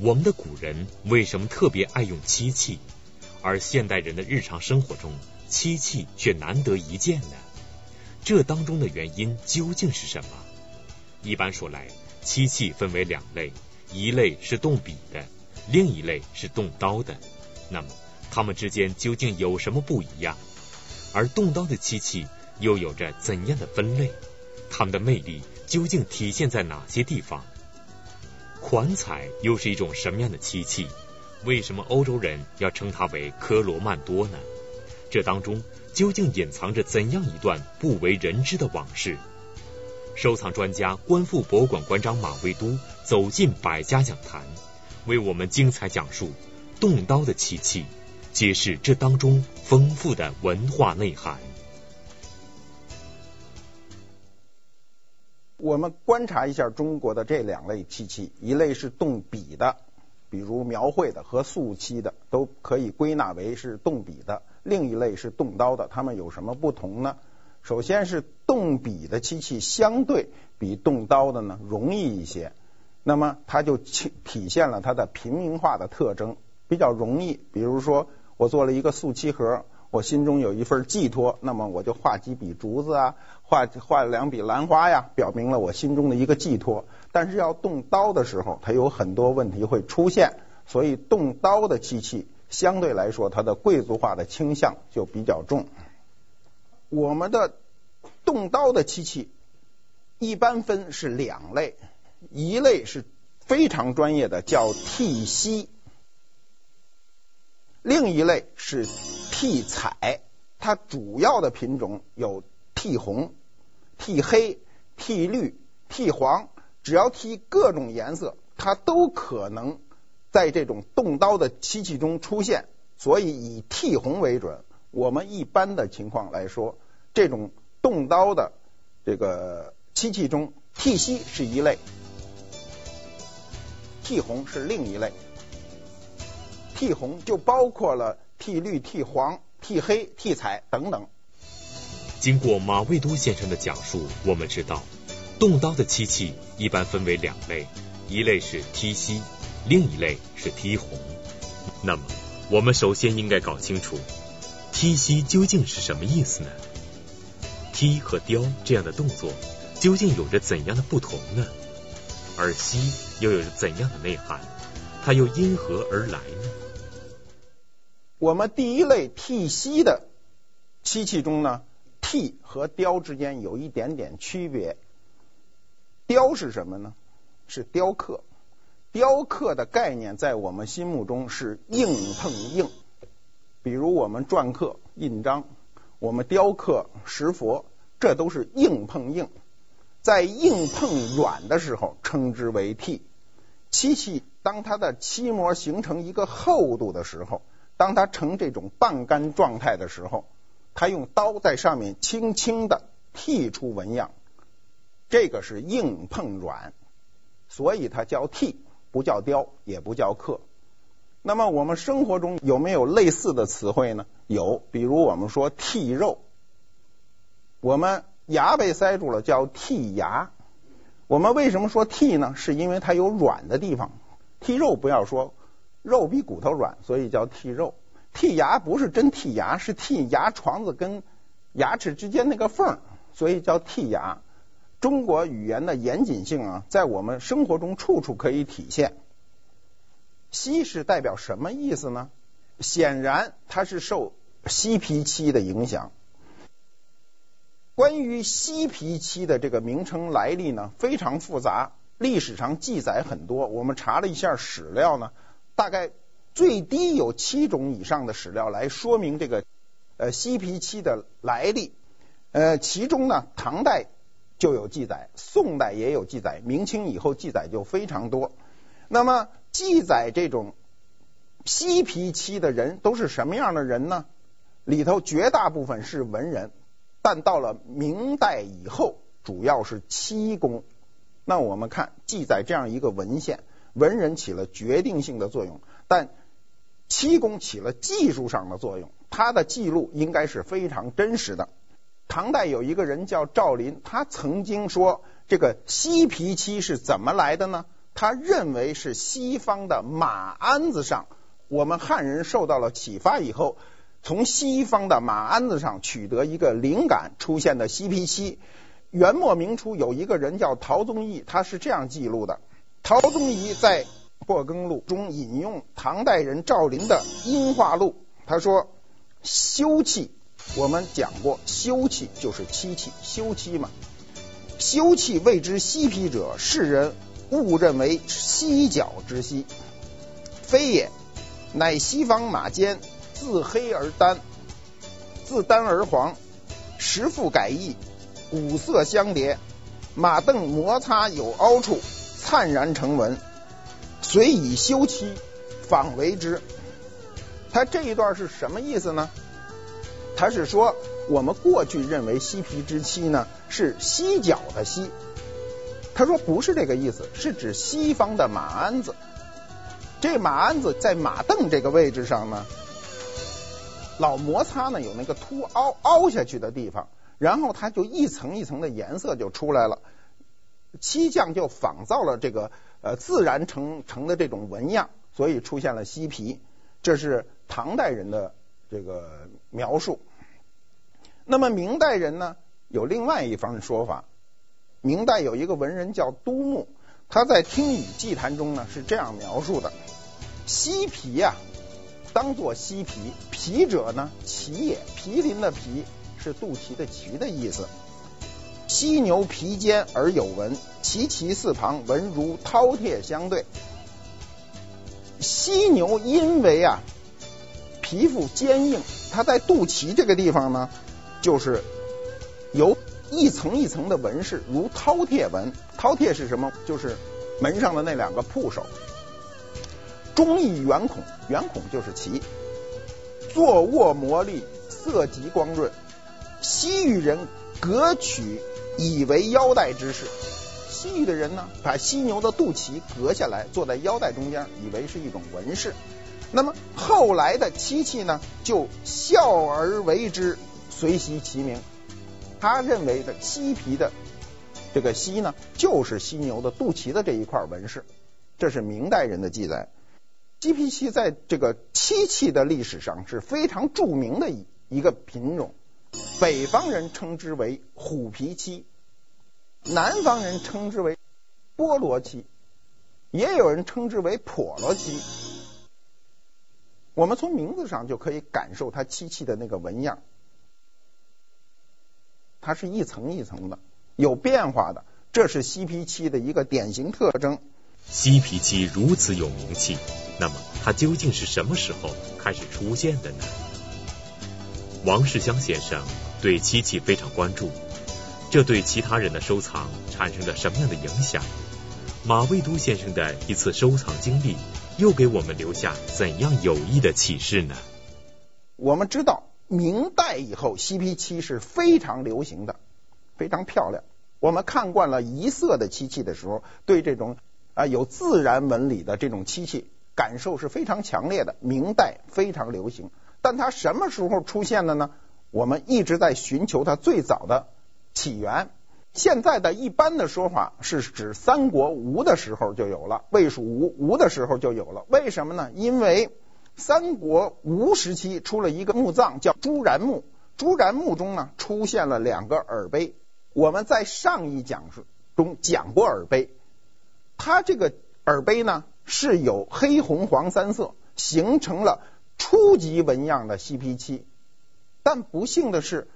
我们的古人为什么特别爱用漆器，而现代人的日常生活中漆器却难得一见呢？这当中的原因究竟是什么？一般说来，漆器分为两类，一类是动笔的，另一类是动刀的。那么，它们之间究竟有什么不一样？而动刀的漆器又有着怎样的分类？它们的魅力究竟体现在哪些地方？款彩又是一种什么样的漆器？为什么欧洲人要称它为科罗曼多呢？这当中究竟隐藏着怎样一段不为人知的往事？收藏专家、观复博物馆馆长马未都走进百家讲坛，为我们精彩讲述动刀的漆器，揭示这当中丰富的文化内涵。我们观察一下中国的这两类漆器，一类是动笔的，比如描绘的和素漆的，都可以归纳为是动笔的；另一类是动刀的，它们有什么不同呢？首先是动笔的漆器相对比动刀的呢容易一些，那么它就体现了它的平民化的特征，比较容易。比如说，我做了一个素漆盒。我心中有一份寄托，那么我就画几笔竹子啊，画画两笔兰花呀，表明了我心中的一个寄托。但是要动刀的时候，它有很多问题会出现，所以动刀的漆器相对来说，它的贵族化的倾向就比较重。我们的动刀的漆器一般分是两类，一类是非常专业的，叫剔锡。另一类是剔彩，它主要的品种有剔红、剔黑、剔绿、剔黄，只要剔各种颜色，它都可能在这种动刀的漆器中出现。所以以剔红为准。我们一般的情况来说，这种动刀的这个漆器中，剔锡是一类，剔红是另一类。剔红就包括了剔绿、剔黄、剔黑、剔彩等等。经过马未都先生的讲述，我们知道动刀的漆器一般分为两类，一类是剔锡，另一类是剔红。那么，我们首先应该搞清楚剔锡究竟是什么意思呢？剔和雕这样的动作究竟有着怎样的不同呢？而锡又有着怎样的内涵？它又因何而来呢？我们第一类剔锡的漆器中呢，，T 和雕之间有一点点区别。雕是什么呢？是雕刻。雕刻的概念在我们心目中是硬碰硬。比如我们篆刻、印章，我们雕刻石佛，这都是硬碰硬。在硬碰软的时候，称之为 T。漆器当它的漆膜形成一个厚度的时候。当它呈这种半干状态的时候，它用刀在上面轻轻的剔出纹样，这个是硬碰软，所以它叫剔，不叫雕，也不叫刻。那么我们生活中有没有类似的词汇呢？有，比如我们说剔肉，我们牙被塞住了叫剔牙。我们为什么说剔呢？是因为它有软的地方。剔肉不要说。肉比骨头软，所以叫剔肉。剔牙不是真剔牙，是剔牙床子跟牙齿之间那个缝，所以叫剔牙。中国语言的严谨性啊，在我们生活中处处可以体现。西是代表什么意思呢？显然它是受西皮漆的影响。关于西皮漆的这个名称来历呢，非常复杂，历史上记载很多。我们查了一下史料呢。大概最低有七种以上的史料来说明这个呃锡皮漆的来历，呃，其中呢，唐代就有记载，宋代也有记载，明清以后记载就非常多。那么记载这种锡皮漆的人都是什么样的人呢？里头绝大部分是文人，但到了明代以后，主要是漆工。那我们看记载这样一个文献。文人起了决定性的作用，但漆工起了技术上的作用。他的记录应该是非常真实的。唐代有一个人叫赵林，他曾经说：“这个西皮漆是怎么来的呢？”他认为是西方的马鞍子上，我们汉人受到了启发以后，从西方的马鞍子上取得一个灵感出现的西皮漆。元末明初有一个人叫陶宗义，他是这样记录的：陶宗仪在《破耕录》中引用唐代人赵林的《音化录》，他说：“修漆，我们讲过，修漆就是漆器，修漆嘛。修漆谓之西皮者，世人。”误认为犀角之犀，非也，乃西方马肩，自黑而丹，自丹而黄，时复改易，五色相叠，马镫摩擦有凹处，灿然成文，遂以修漆仿为之。他这一段是什么意思呢？他是说，我们过去认为西皮之漆呢，是犀角的犀。他说不是这个意思，是指西方的马鞍子。这马鞍子在马鐙这个位置上呢，老摩擦呢，有那个凸凹凹下去的地方，然后它就一层一层的颜色就出来了。漆匠就仿造了这个呃自然成成的这种纹样，所以出现了漆皮。这是唐代人的这个描述。那么明代人呢，有另外一番说法。明代有一个文人叫都牧，他在《听雨祭谈》中呢是这样描述的：漆皮呀、当作漆皮，皮者呢，鳍也，毗邻的皮是肚脐的脐的意思。犀牛皮尖而有纹，其鳍四旁纹如饕餮相对。犀牛因为啊皮肤坚硬，它在肚脐这个地方呢，就是有。一层一层的纹饰，如饕餮纹。饕餮是什么？就是门上的那两个铺首。中亦圆孔，圆孔就是鳍。坐卧磨砺，色极光润。西域人革取以为腰带之事。西域的人呢，把犀牛的肚脐割下来，坐在腰带中间，以为是一种纹饰。那么后来的漆器呢，就笑而为之，随袭其名。他认为的漆皮的这个西呢，就是犀牛的肚脐的这一块纹饰，这是明代人的记载。西皮漆在这个漆器的历史上是非常著名的一一个品种。北方人称之为虎皮漆，南方人称之为菠萝漆，也有人称之为婆罗漆。我们从名字上就可以感受它漆器的那个纹样。它是一层一层的，有变化的，这是西皮漆的一个典型特征。西皮漆如此有名气，那么它究竟是什么时候开始出现的呢？王世襄先生对漆器非常关注，这对其他人的收藏产生了什么样的影响？马未都先生的一次收藏经历又给我们留下怎样有益的启示呢？我们知道。明代以后，西皮漆是非常流行的，非常漂亮。我们看惯了一色的漆器的时候，对这种啊有自然纹理的这种漆器感受是非常强烈的。明代非常流行，但它什么时候出现的呢？我们一直在寻求它最早的起源。现在的一般的说法是指三国吴的时候就有了，魏蜀吴吴的时候就有了。为什么呢？因为三国吴时期出了一个墓葬，叫朱然墓。朱然墓中呢，出现了两个耳杯。我们在上一讲中讲过耳杯，它这个耳杯呢是有黑红黄三色，形成了初级纹样的西皮漆。但不幸的是，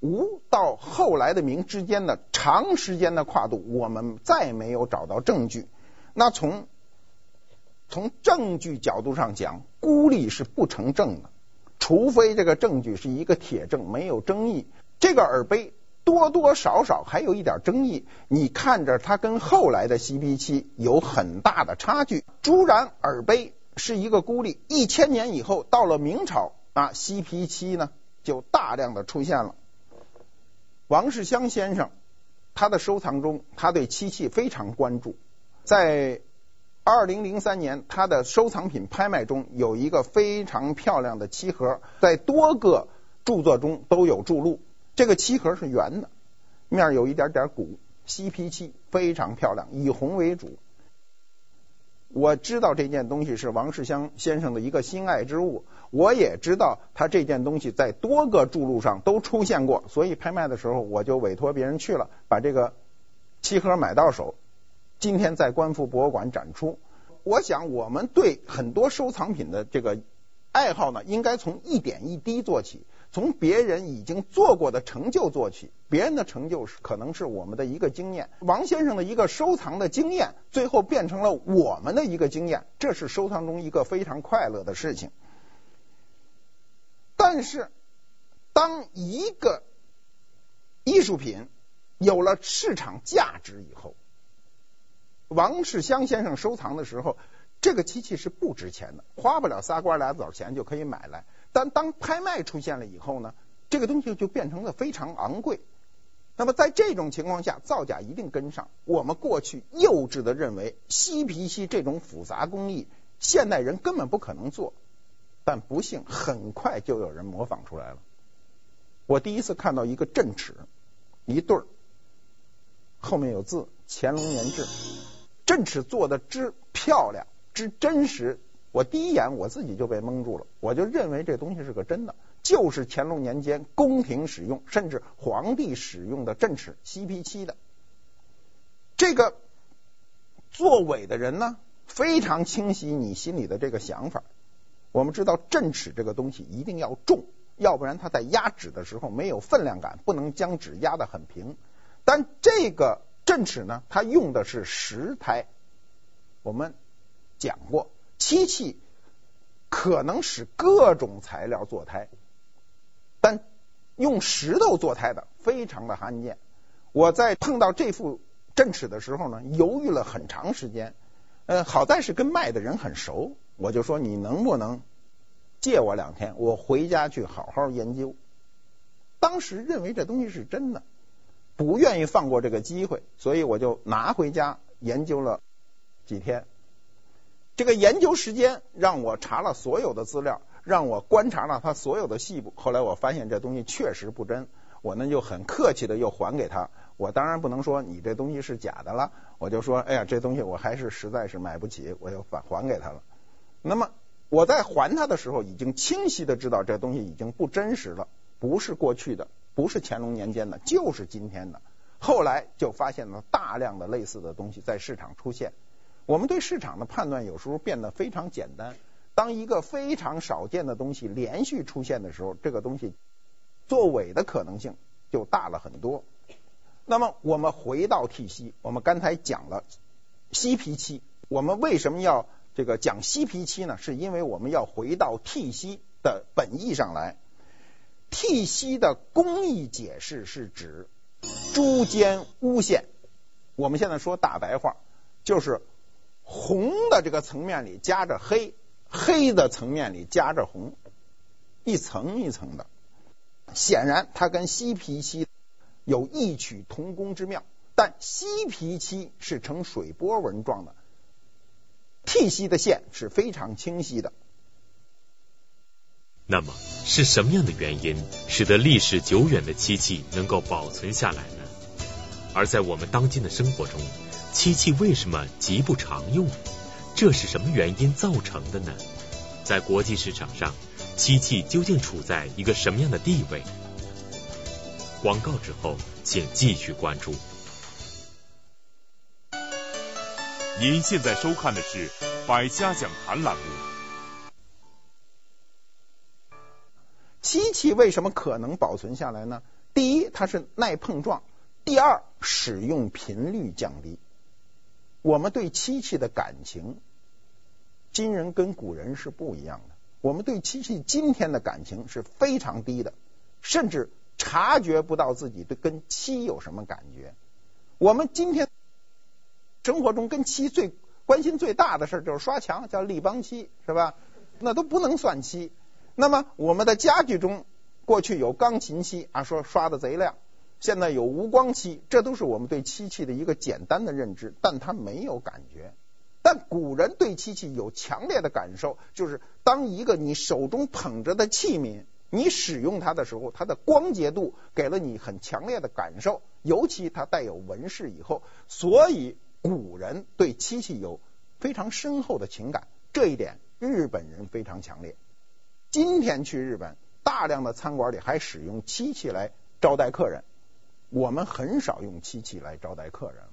吴到后来的明之间的长时间的跨度，我们再没有找到证据。那从从证据角度上讲，孤立是不成证的，除非这个证据是一个铁证，没有争议。这个耳杯多多少少还有一点争议，你看着它跟后来的西皮漆有很大的差距。朱然耳杯是一个孤立，一千年以后到了明朝啊，西皮漆呢就大量的出现了。王世襄先生他的收藏中，他对漆器非常关注，在。二零零三年，他的收藏品拍卖中有一个非常漂亮的漆盒，在多个著作中都有注录。这个漆盒是圆的，面有一点点鼓，西皮漆非常漂亮，以红为主。我知道这件东西是王世襄先生的一个心爱之物，我也知道他这件东西在多个着录上都出现过，所以拍卖的时候我就委托别人去了，把这个漆盒买到手，今天在观复博物馆展出。我想我们对很多收藏品的这个爱好呢，应该从一点一滴做起。从别人已经做过的成就做起，别人的成就是可能是我们的一个经验。王先生的一个收藏的经验，最后变成了我们的一个经验，这是收藏中一个非常快乐的事情。但是，当一个艺术品有了市场价值以后，王世襄先生收藏的时候，这个机器是不值钱的，花不了仨瓜俩枣钱就可以买来。但当拍卖出现了以后呢，这个东西就变成了非常昂贵。那么在这种情况下，造假一定跟上。我们过去幼稚的认为，西皮漆这种复杂工艺，现代人根本不可能做。但不幸，很快就有人模仿出来了。我第一次看到一个镇尺，一对儿，后面有字“乾隆年制”，镇尺做的之漂亮，之真实。我第一眼我自己就被蒙住了，我就认为这东西是个真的，就是乾隆年间宫廷使用，甚至皇帝使用的镇尺，西皮漆的。这个作伪的人呢，非常清晰你心里的这个想法。我们知道镇尺这个东西一定要重，要不然它在压纸的时候没有分量感，不能将纸压得很平。但这个镇尺呢，它用的是石胎，我们讲过。漆器可能使各种材料做胎，但用石头做胎的非常的罕见。我在碰到这副镇尺的时候呢，犹豫了很长时间。呃，好在是跟卖的人很熟，我就说你能不能借我两天，我回家去好好研究。当时认为这东西是真的，不愿意放过这个机会，所以我就拿回家研究了几天。这个研究时间让我查了所有的资料，让我观察了他所有的细部。后来我发现这东西确实不真，我呢就很客气的又还给他。我当然不能说你这东西是假的了，我就说，哎呀，这东西我还是实在是买不起，我就返还给他了。那么我在还他的时候，已经清晰的知道这东西已经不真实了，不是过去的，不是乾隆年间的，就是今天的。后来就发现了大量的类似的东西在市场出现。我们对市场的判断有时候变得非常简单。当一个非常少见的东西连续出现的时候，这个东西作伪的可能性就大了很多。那么我们回到剔漆，我们刚才讲了息皮漆，我们为什么要这个讲息皮漆呢？是因为我们要回到剔漆的本意上来。剔漆的工艺解释是指朱间乌线，我们现在说大白话就是。红的这个层面里夹着黑，黑的层面里夹着红，一层一层的。显然，它跟西皮漆有异曲同工之妙。但西皮漆是呈水波纹状的，剔漆的线是非常清晰的。那么，是什么样的原因使得历史久远的漆器能够保存下来呢？而在我们当今的生活中，漆器为什么极不常用？这是什么原因造成的呢？在国际市场上，漆器究竟处在一个什么样的地位？广告之后，请继续关注。您现在收看的是《百家讲坛》栏目。漆器为什么可能保存下来呢？第一，它是耐碰撞；第二，使用频率降低。我们对漆器的感情，今人跟古人是不一样的。我们对漆器今天的感情是非常低的，甚至察觉不到自己对跟漆有什么感觉。我们今天生活中跟漆最关心最大的事就是刷墙，叫立邦漆，是吧？那都不能算漆。那么我们的家具中，过去有钢琴漆啊，说刷的贼亮。现在有无光漆，这都是我们对漆器的一个简单的认知，但它没有感觉。但古人对漆器有强烈的感受，就是当一个你手中捧着的器皿，你使用它的时候，它的光洁度给了你很强烈的感受，尤其它带有纹饰以后，所以古人对漆器有非常深厚的情感。这一点日本人非常强烈。今天去日本，大量的餐馆里还使用漆器来招待客人，我们很少用漆器来招待客人。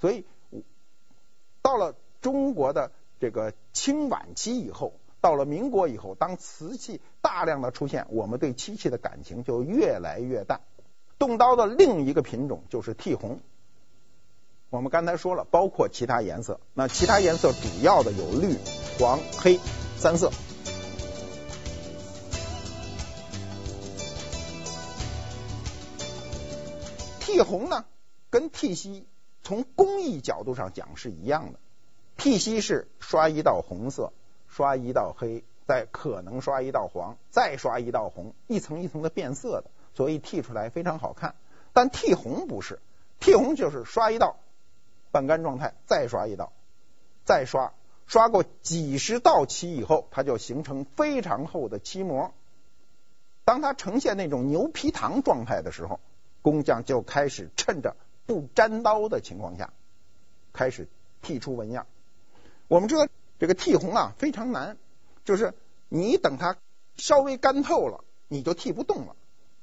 所以到了中国的这个清晚期以后，到了民国以后，当瓷器大量的出现，我们对漆器的感情就越来越淡。动刀的另一个品种就是剔红。我们刚才说了，包括其他颜色。那其他颜色主要的有绿、黄、黑三色。剔红呢，跟剔锡从工艺角度上讲是一样的。剔锡是刷一道红色，刷一道黑，再可能刷一道黄，再刷一道红，一层一层的变色的，所以剔出来非常好看。但替红不是，替红就是刷一道。半干状态，再刷一道，再刷，刷过几十道漆以后，它就形成非常厚的漆膜。当它呈现那种牛皮糖状态的时候，工匠就开始趁着不沾刀的情况下，开始剔出纹样。我们知道这个剔红啊非常难，就是你等它稍微干透了，你就剔不动了。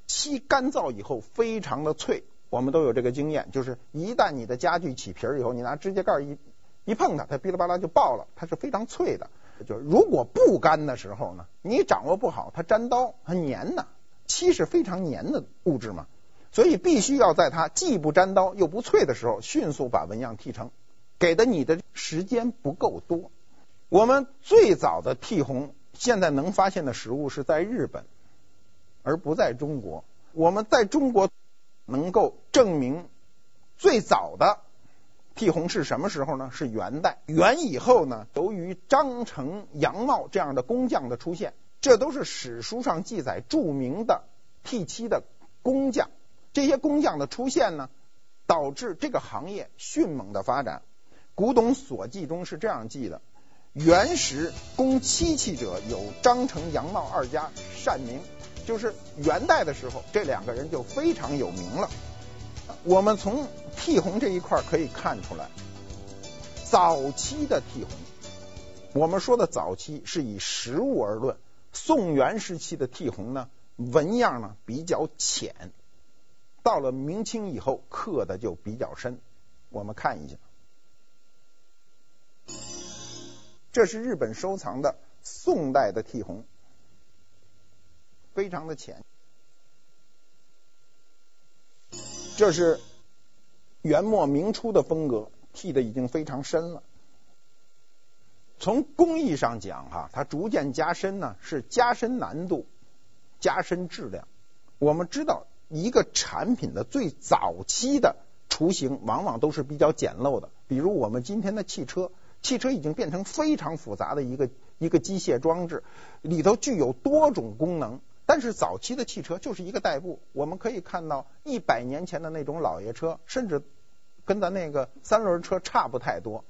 漆干燥以后非常的脆。我们都有这个经验，就是一旦你的家具起皮儿以后，你拿指甲盖一一碰它，它噼里啪啦就爆了，它是非常脆的。就如果不干的时候呢，你掌握不好，它粘刀它粘呢，漆是非常粘的物质嘛，所以必须要在它既不粘刀又不脆的时候，迅速把纹样剃成，给的你的时间不够多。我们最早的剃红，现在能发现的实物是在日本，而不在中国。我们在中国。能够证明最早的剃红是什么时候呢？是元代。元以后呢，由于张成、杨茂这样的工匠的出现，这都是史书上记载著名的剃漆的工匠。这些工匠的出现呢，导致这个行业迅猛的发展。古董所记中是这样记的：元时工漆器者有张成、杨茂二家善名。就是元代的时候，这两个人就非常有名了。我们从剔红这一块可以看出来，早期的剔红，我们说的早期是以实物而论。宋元时期的剔红呢，纹样呢比较浅，到了明清以后刻的就比较深。我们看一下，这是日本收藏的宋代的剔红。非常的浅，这是元末明初的风格，剔的已经非常深了。从工艺上讲，哈，它逐渐加深呢，是加深难度，加深质量。我们知道，一个产品的最早期的雏形，往往都是比较简陋的。比如我们今天的汽车，汽车已经变成非常复杂的一个一个机械装置，里头具有多种功能。但是早期的汽车就是一个代步，我们可以看到一百年前的那种老爷车，甚至跟咱那个三轮车差不太多。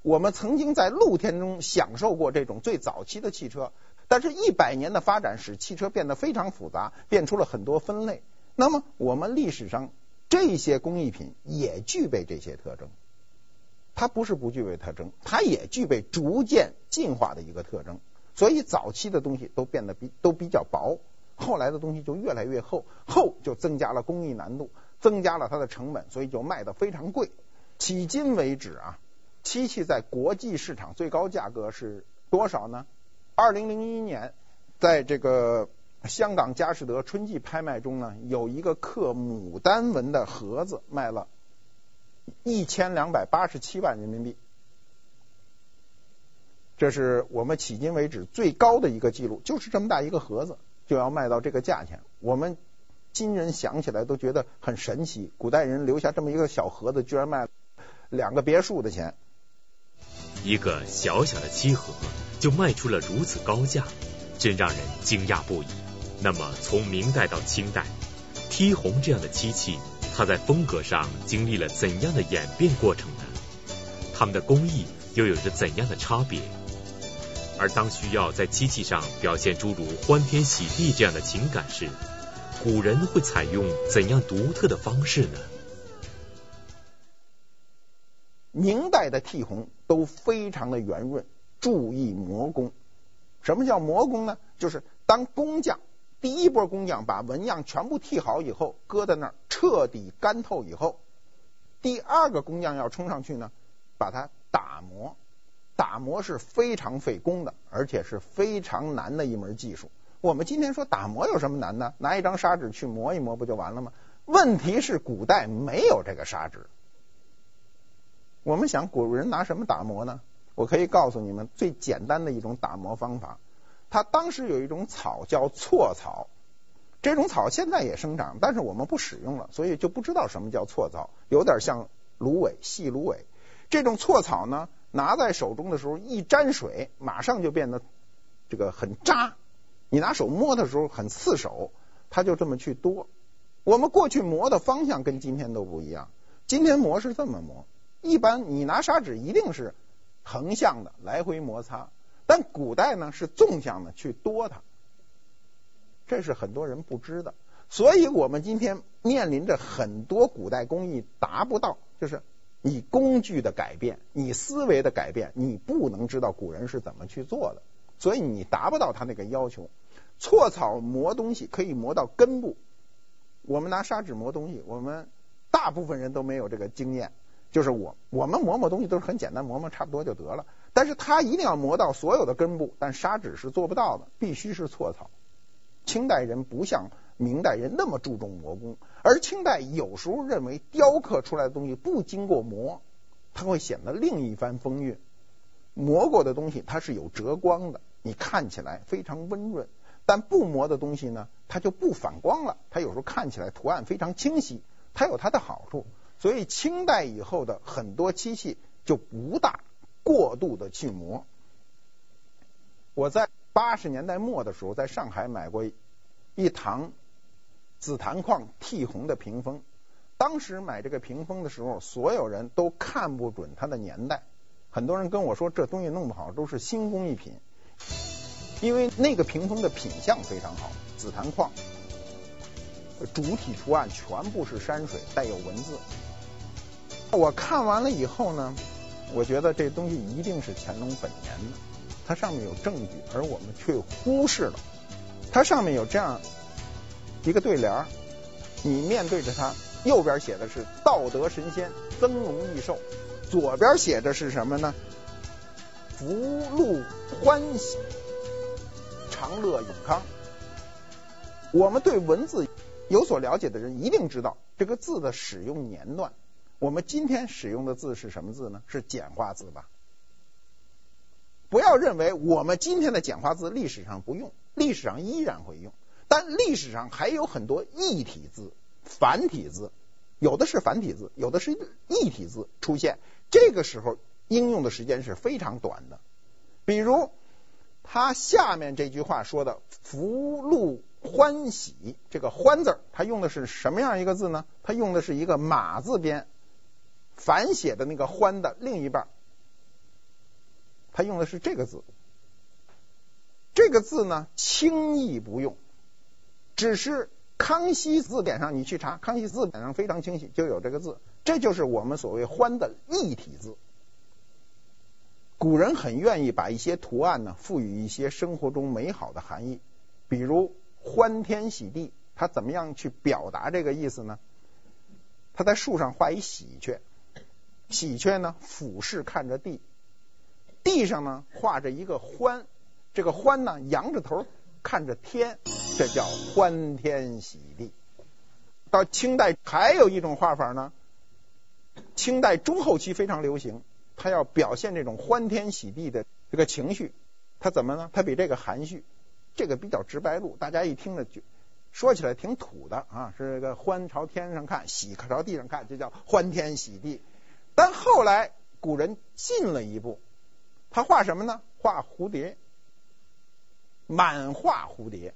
我们曾经在露天中享受过这种最早期的汽车，但是一百年的发展使汽车变得非常复杂，变出了很多分类。那么我们历史上这些工艺品也具备这些特征，它不是不具备特征，它也具备逐渐进化的一个特征。所以早期的东西都变得比都比较薄，后来的东西就越来越厚，厚就增加了工艺难度，增加了它的成本，所以就卖得非常贵。迄今为止啊，漆器在国际市场最高价格是多少呢？二零零一年，在这个香港佳士得春季拍卖中呢，有一个刻牡丹纹的盒子卖了一千两百八十七万人民币。这是我们迄今为止最高的一个记录，就是这么大一个盒子就要卖到这个价钱。我们今人想起来都觉得很神奇，古代人留下这么一个小盒子，居然卖两个别墅的钱。一个小小的漆盒就卖出了如此高价，真让人惊讶不已。那么从明代到清代，剔红这样的漆器，它在风格上经历了怎样的演变过程呢？它们的工艺又有着怎样的差别？而当需要在漆器上表现诸如欢天喜地这样的情感时，古人会采用怎样独特的方式呢？明代的剔红都非常的圆润，注意磨工。什么叫磨工呢？就是当工匠第一波工匠把纹样全部剃好以后，搁在那儿彻底干透以后，第二个工匠要冲上去呢，把它打磨。打磨是非常费工的，而且是非常难的一门技术。我们今天说打磨有什么难呢？拿一张砂纸去磨一磨不就完了吗？问题是古代没有这个砂纸。我们想古人拿什么打磨呢？我可以告诉你们最简单的一种打磨方法。它当时有一种草叫错草，这种草现在也生长，但是我们不使用了，所以就不知道什么叫错草，有点像芦苇、细芦苇。这种错草呢，拿在手中的时候一沾水，马上就变得这个很扎。你拿手摸的时候很刺手，它就这么去多。我们过去磨的方向跟今天都不一样，今天磨是这么磨，一般你拿砂纸一定是横向的来回摩擦，但古代呢是纵向的去多它，这是很多人不知的。所以我们今天面临着很多古代工艺达不到，就是你工具的改变，你思维的改变，你不能知道古人是怎么去做的，所以你达不到他那个要求。错草磨东西可以磨到根部。我们拿砂纸磨东西，我们大部分人都没有这个经验。就是我，我们磨磨东西都是很简单，磨磨差不多就得了。但是它一定要磨到所有的根部，但砂纸是做不到的，必须是错草。清代人不像明代人那么注重磨工，而清代有时候认为雕刻出来的东西不经过磨，它会显得另一番风韵。磨过的东西它是有折光的，你看起来非常温润。但不磨的东西呢，它就不反光了。它有时候看起来图案非常清晰，它有它的好处。所以清代以后的很多漆器就不大过度的去磨。我在八十年代末的时候，在上海买过一堂紫檀矿剔红的屏风。当时买这个屏风的时候，所有人都看不准它的年代。很多人跟我说，这东西弄不好都是新工艺品。因为那个屏风的品相非常好，紫檀矿，主体图案全部是山水，带有文字。我看完了以后呢，我觉得这东西一定是乾隆本年的，它上面有证据，而我们却忽视了。它上面有这样一个对联，你面对着它，右边写的是“道德神仙，增荣益寿”，左边写的是什么呢？“福禄欢喜”。长乐永康。我们对文字有所了解的人一定知道这个字的使用年段。我们今天使用的字是什么字呢？是简化字吧？不要认为我们今天的简化字历史上不用，历史上依然会用。但历史上还有很多异体字、繁体字，有的是繁体字，有的是异体字出现。这个时候应用的时间是非常短的，比如。他下面这句话说的“福禄欢喜”，这个“欢”字，他用的是什么样一个字呢？他用的是一个马字边，反写的那个“欢”的另一半，他用的是这个字。这个字呢，轻易不用，只是康熙字典上你去查，康熙字典上非常清晰，就有这个字，这就是我们所谓“欢”的异体字。古人很愿意把一些图案呢赋予一些生活中美好的含义，比如欢天喜地，他怎么样去表达这个意思呢？他在树上画一喜鹊，喜鹊呢俯视看着地，地上呢画着一个欢，这个欢呢仰着头看着天，这叫欢天喜地。到清代还有一种画法呢，清代中后期非常流行。他要表现这种欢天喜地的这个情绪，他怎么呢？他比这个含蓄，这个比较直白露，大家一听呢就说起来挺土的啊，是这个欢朝天上看，喜朝地上看，这叫欢天喜地。但后来古人进了一步，他画什么呢？画蝴蝶，满画蝴蝶，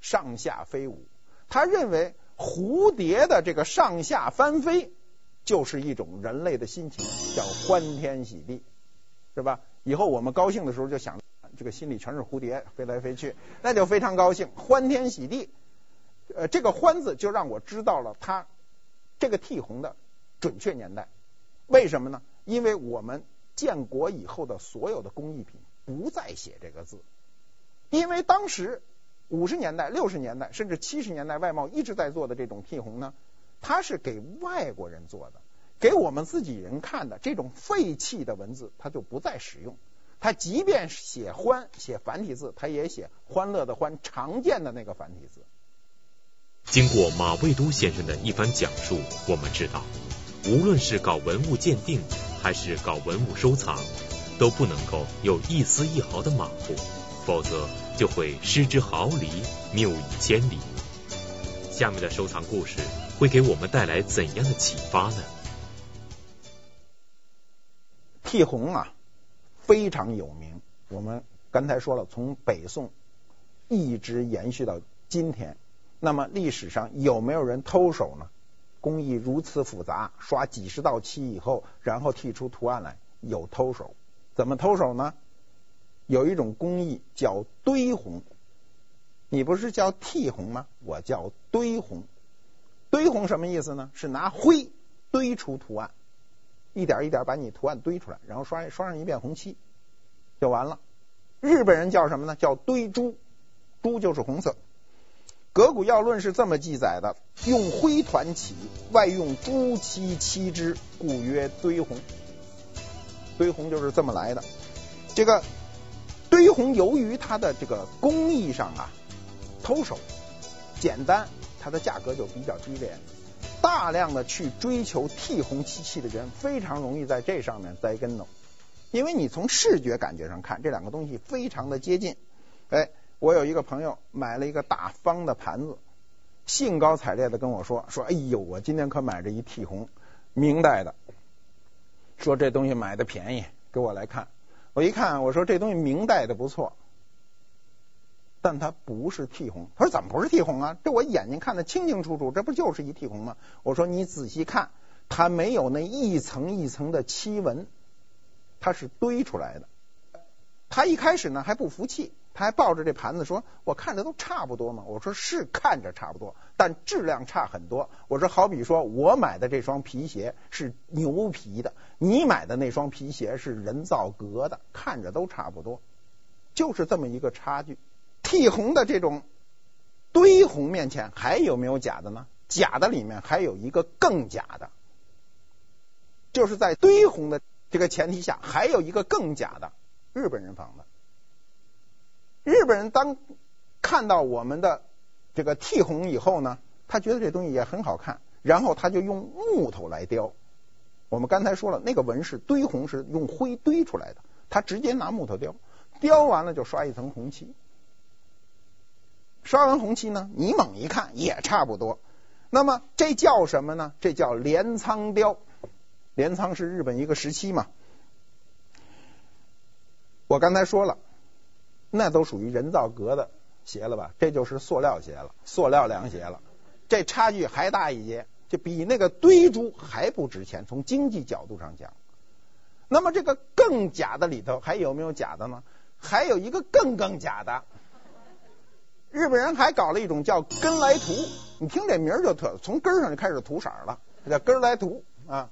上下飞舞。他认为蝴蝶的这个上下翻飞。就是一种人类的心情，叫欢天喜地，是吧？以后我们高兴的时候就想，这个心里全是蝴蝶飞来飞去，那就非常高兴，欢天喜地。呃，这个“欢”字就让我知道了他这个剔红的准确年代。为什么呢？因为我们建国以后的所有的工艺品不再写这个字，因为当时五十年代、六十年代甚至七十年代外贸一直在做的这种剔红呢，它是给外国人做的，给我们自己人看的这种废弃的文字，它就不再使用。它即便写欢写繁体字，它也写欢乐的欢，常见的那个繁体字。经过马未都先生的一番讲述，我们知道，无论是搞文物鉴定，还是搞文物收藏，都不能够有一丝一毫的马虎，否则就会失之毫厘，谬以千里。下面的收藏故事会给我们带来怎样的启发呢？剔红啊，非常有名。我们刚才说了，从北宋一直延续到今天。那么历史上有没有人偷手呢？工艺如此复杂，刷几十道漆以后，然后剔出图案来，有偷手。怎么偷手呢？有一种工艺叫堆红，你不是叫剔红吗？我叫堆红。堆红什么意思呢？是拿灰堆出图案，一点一点把你图案堆出来，然后刷刷上一遍红漆，就完了。日本人叫什么呢？叫堆朱，朱就是红色。《革古要论》是这么记载的：用灰团起，外用朱漆漆之，故曰堆红。堆红就是这么来的。这个堆红由于它的这个工艺上啊偷手简单，它的价格就比较低廉。大量的去追求剔红漆器的人，非常容易在这上面栽跟头，因为你从视觉感觉上看，这两个东西非常的接近，哎。我有一个朋友买了一个大方的盘子，兴高采烈的跟我说：“说哎呦，我今天可买着一剔红，明代的，说这东西买的便宜，给我来看。”我一看，我说这东西明代的不错，但它不是剔红。他说怎么不是剔红啊？这我眼睛看得清清楚楚，这不就是一剔红吗？我说你仔细看，它没有那一层一层的漆纹，它是堆出来的。他一开始呢还不服气。他还抱着这盘子说：“我看着都差不多嘛。”我说：“是看着差不多，但质量差很多。”我说：“好比说我买的这双皮鞋是牛皮的，你买的那双皮鞋是人造革的，看着都差不多，就是这么一个差距。”剔红的这种堆红面前还有没有假的呢？假的里面还有一个更假的，就是在堆红的这个前提下，还有一个更假的，日本人仿的。日本人当看到我们的这个剔红以后呢，他觉得这东西也很好看，然后他就用木头来雕。我们刚才说了，那个纹饰堆红是用灰堆出来的，他直接拿木头雕，雕完了就刷一层红漆。刷完红漆呢，你猛一看也差不多。那么这叫什么呢？这叫镰仓雕。镰仓是日本一个时期嘛。我刚才说了。那都属于人造革的鞋了吧？这就是塑料鞋了，塑料凉鞋了。这差距还大一截，就比那个堆珠还不值钱。从经济角度上讲，那么这个更假的里头还有没有假的呢？还有一个更更假的。日本人还搞了一种叫根来涂，你听这名儿就特，从根上就开始涂色了，这叫根来涂啊。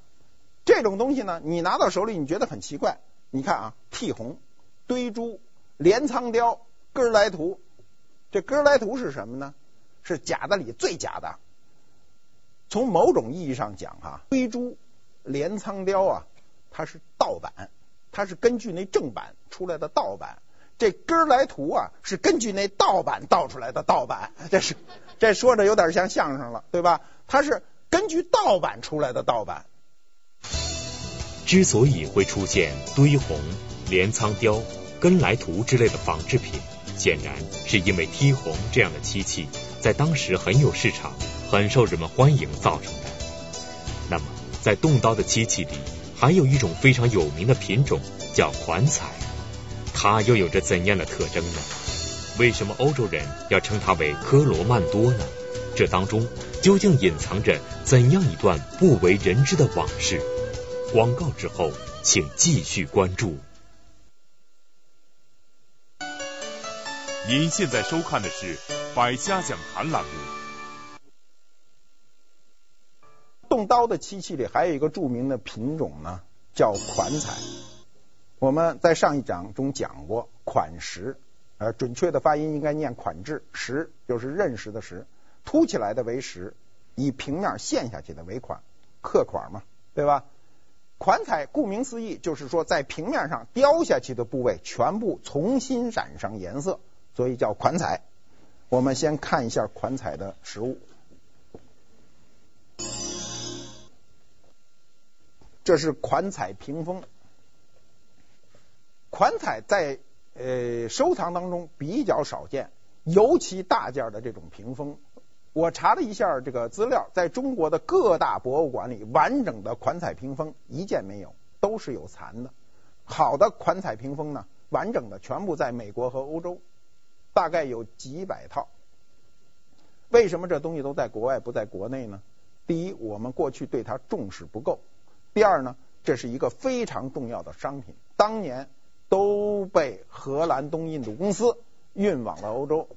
这种东西呢，你拿到手里你觉得很奇怪。你看啊，剔红、堆珠。镰仓雕、根来图，这根来图是什么呢？是假的里最假的。从某种意义上讲，哈，堆朱、镰仓雕啊，它是盗版，它是根据那正版出来的盗版。这根来图啊，是根据那盗版盗出来的盗版。这是这说着有点像相声了，对吧？它是根据盗版出来的盗版。之所以会出现堆红、镰仓雕。根来图之类的仿制品，显然是因为剔红这样的漆器在当时很有市场，很受人们欢迎造成的。那么，在动刀的漆器里，还有一种非常有名的品种叫款彩，它又有着怎样的特征呢？为什么欧洲人要称它为科罗曼多呢？这当中究竟隐藏着怎样一段不为人知的往事？广告之后，请继续关注。您现在收看的是《百家讲坛》栏目。动刀的漆器里还有一个著名的品种呢，叫款彩。我们在上一讲中讲过款石，呃，准确的发音应该念款制，石就是认识的石，凸起来的为石，以平面陷下去的为款，刻款嘛，对吧？款彩顾名思义就是说在平面上雕下去的部位全部重新染上颜色，所以叫款彩。我们先看一下款彩的实物，这是款彩屏风。款彩在呃收藏当中比较少见，尤其大件的这种屏风。我查了一下这个资料，在中国的各大博物馆里，完整的款彩屏风一件没有，都是有残的。好的款彩屏风呢，完整的全部在美国和欧洲。大概有几百套，为什么这东西都在国外不在国内呢？第一，我们过去对它重视不够；第二呢，这是一个非常重要的商品，当年都被荷兰东印度公司运往了欧洲，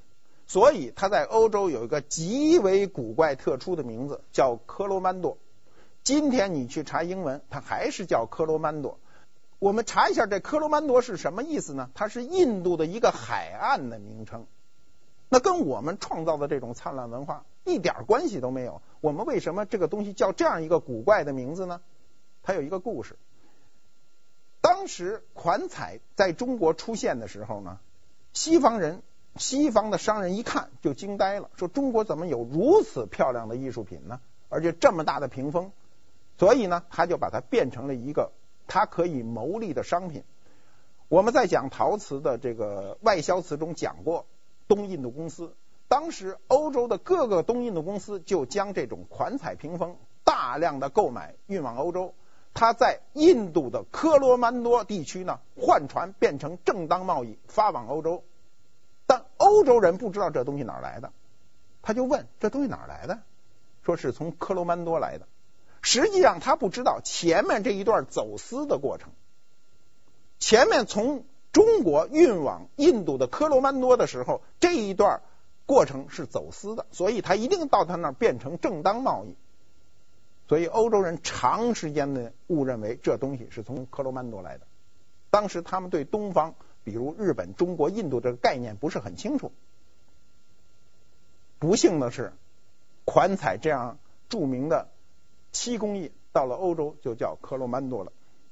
所以它在欧洲有一个极为古怪特殊的名字，叫科罗曼多。今天你去查英文，它还是叫科罗曼多。我们查一下这科罗曼多是什么意思呢？它是印度的一个海岸的名称，那跟我们创造的这种灿烂文化一点关系都没有。我们为什么这个东西叫这样一个古怪的名字呢？它有一个故事。当时款彩在中国出现的时候呢，西方人、西方的商人一看就惊呆了，说中国怎么有如此漂亮的艺术品呢？而且这么大的屏风，所以呢，他就把它变成了一个。它可以牟利的商品，我们在讲陶瓷的这个外销瓷中讲过，东印度公司。当时欧洲的各个东印度公司就将这种款彩屏风大量的购买运往欧洲，它在印度的科罗曼多地区呢换船变成正当贸易发往欧洲，但欧洲人不知道这东西哪儿来的，他就问这东西哪儿来的，说是从科罗曼多来的。实际上他不知道前面这一段走私的过程，前面从中国运往印度的科罗曼多的时候，这一段过程是走私的，所以他一定到他那儿变成正当贸易。所以欧洲人长时间的误认为这东西是从科罗曼多来的。当时他们对东方，比如日本、中国、印度这个概念不是很清楚。不幸的是，款彩这样著名的。漆工艺到了欧洲就叫克罗曼多了。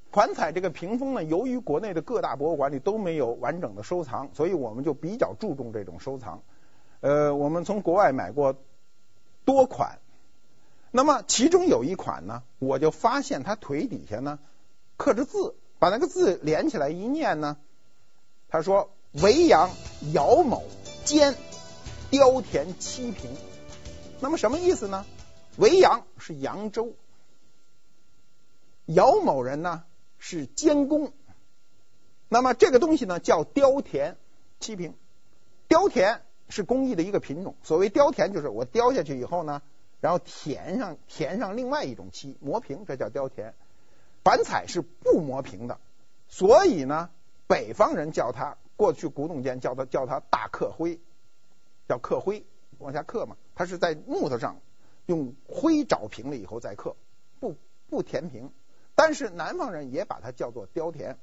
款彩这个屏风呢，由于国内的各大博物馆里都没有完整的收藏，所以我们就比较注重这种收藏。呃，我们从国外买过多款，那么其中有一款呢，我就发现它腿底下呢刻着字，把那个字连起来一念呢，他说维扬姚某监雕填漆屏，那么什么意思呢？维扬是扬州，姚某人呢是监工，那么这个东西呢叫雕填漆屏，雕填是工艺的一个品种。所谓雕填，就是我雕下去以后呢，然后填上填上另外一种漆磨平，这叫雕填。板彩是不磨平的，所以呢，北方人叫它过去古董间叫它叫它大刻灰，叫刻灰往下刻嘛，它是在木头上。用灰找平了以后再刻，不不填平。但是南方人也把它叫做雕填。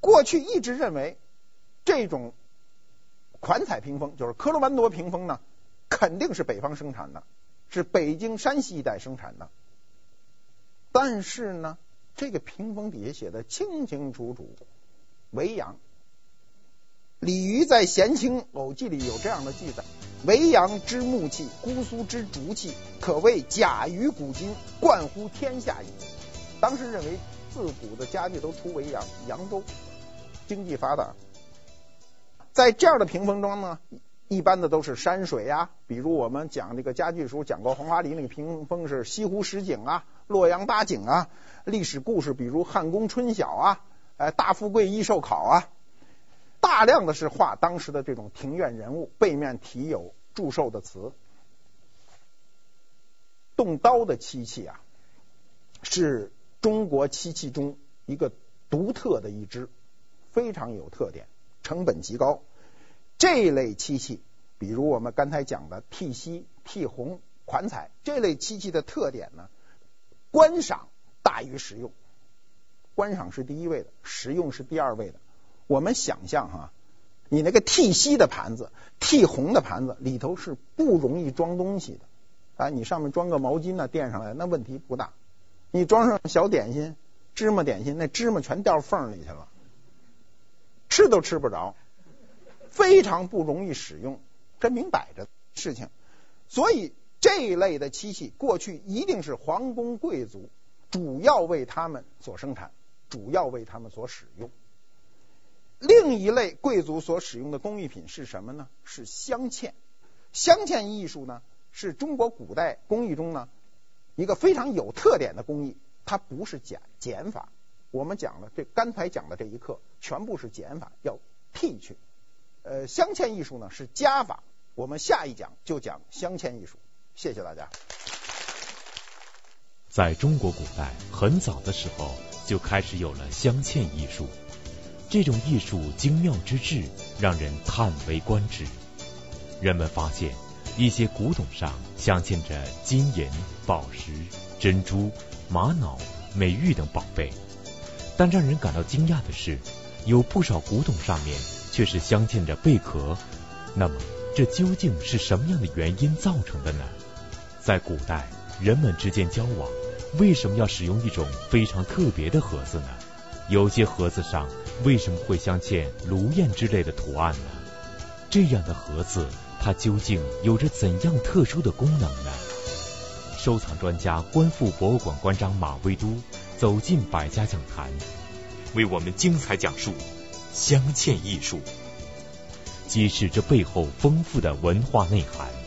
过去一直认为这种款彩屏风，就是科罗曼多屏风呢，肯定是北方生产的，是北京、山西一带生产的。但是呢，这个屏风底下写的清清楚楚，维扬。李渔在《闲情偶记》里有这样的记载。维扬之木器，姑苏之竹器，可谓甲于古今，冠乎天下矣。当时认为自古的家具都出维扬，扬州经济发达，在这样的屏风中呢，一般的都是山水啊，比如我们讲这个家具的时候讲过黄花梨那个屏风是西湖十景啊，洛阳八景啊，历史故事比如汉宫春晓啊，哎，大富贵益寿考啊。大量的是画当时的这种庭院人物，背面题有祝寿的词。动刀的漆器啊，是中国漆器中一个独特的一支，非常有特点，成本极高。这类漆器，比如我们刚才讲的剔锡、剔红、款彩这类漆器的特点呢，观赏大于实用。观赏是第一位的，实用是第二位的。我们想象哈，你那个剔稀的盘子、剔红的盘子里头是不容易装东西的啊，你上面装个毛巾呢，垫上来那问题不大。你装上小点心、芝麻点心，那芝麻全掉缝里去了，吃都吃不着，非常不容易使用，这明摆着事情。所以这一类的漆器，过去一定是皇宫贵族。主要为他们所生产，主要为他们所使用。另一类贵族所使用的工艺品是什么呢？是镶嵌。镶嵌艺术呢，是中国古代工艺中呢一个非常有特点的工艺。它不是减减法，我们讲了这刚才讲的这一课全部是减法，要剔去。呃，镶嵌艺术呢是加法。我们下一讲就讲镶嵌艺术。谢谢大家。在中国古代很早的时候就开始有了镶嵌艺术，这种艺术精妙之至，让人叹为观止。人们发现一些古董上镶嵌着金银、宝石、珍珠、玛瑙、美玉等宝贝，但让人感到惊讶的是，有不少古董上面却是镶嵌着贝壳。那么，这究竟是什么样的原因造成的呢？在古代，人们之间交往。为什么要使用一种非常特别的盒子呢？有些盒子上为什么会镶嵌炉燕之类的图案呢？这样的盒子它究竟有着怎样特殊的功能呢？收藏专家、观复博物馆馆长马未都走进百家讲坛，为我们精彩讲述镶嵌艺术，揭示这背后丰富的文化内涵。